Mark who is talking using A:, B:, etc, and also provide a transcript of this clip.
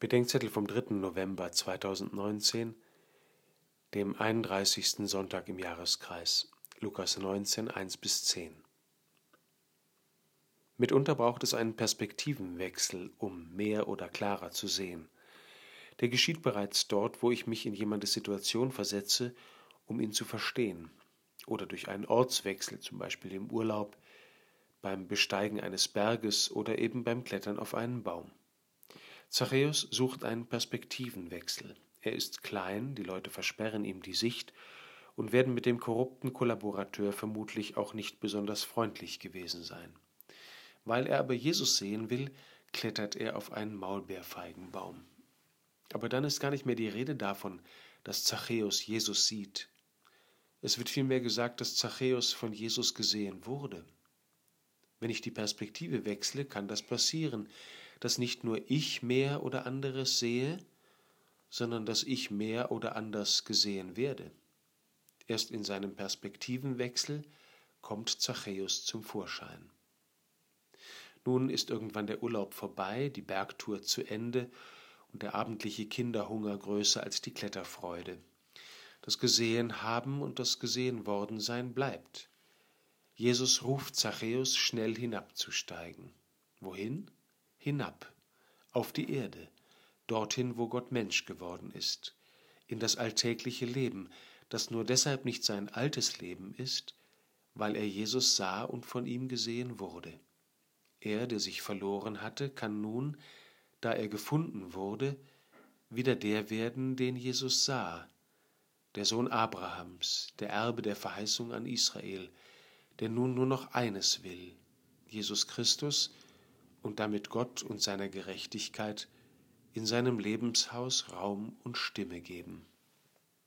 A: Bedenkzettel vom 3. November 2019, dem 31. Sonntag im Jahreskreis, Lukas 19, 1 bis 10. Mitunter braucht es einen Perspektivenwechsel, um mehr oder klarer zu sehen. Der geschieht bereits dort, wo ich mich in jemandes Situation versetze, um ihn zu verstehen, oder durch einen Ortswechsel, zum Beispiel im Urlaub, beim Besteigen eines Berges oder eben beim Klettern auf einen Baum. Zachäus sucht einen Perspektivenwechsel. Er ist klein, die Leute versperren ihm die Sicht und werden mit dem korrupten Kollaborateur vermutlich auch nicht besonders freundlich gewesen sein. Weil er aber Jesus sehen will, klettert er auf einen Maulbeerfeigenbaum. Aber dann ist gar nicht mehr die Rede davon, dass Zachäus Jesus sieht. Es wird vielmehr gesagt, dass Zachäus von Jesus gesehen wurde. Wenn ich die Perspektive wechsle, kann das passieren, dass nicht nur ich mehr oder anderes sehe, sondern dass ich mehr oder anders gesehen werde. Erst in seinem Perspektivenwechsel kommt Zachäus zum Vorschein. Nun ist irgendwann der Urlaub vorbei, die Bergtour zu Ende und der abendliche Kinderhunger größer als die Kletterfreude. Das Gesehen haben und das Gesehen worden sein bleibt. Jesus ruft Zachäus, schnell hinabzusteigen. Wohin? Hinab, auf die Erde, dorthin, wo Gott Mensch geworden ist, in das alltägliche Leben, das nur deshalb nicht sein altes Leben ist, weil er Jesus sah und von ihm gesehen wurde. Er, der sich verloren hatte, kann nun, da er gefunden wurde, wieder der werden, den Jesus sah, der Sohn Abrahams, der Erbe der Verheißung an Israel, der nun nur noch eines will, Jesus Christus, und damit Gott und seiner Gerechtigkeit in seinem Lebenshaus Raum und Stimme geben.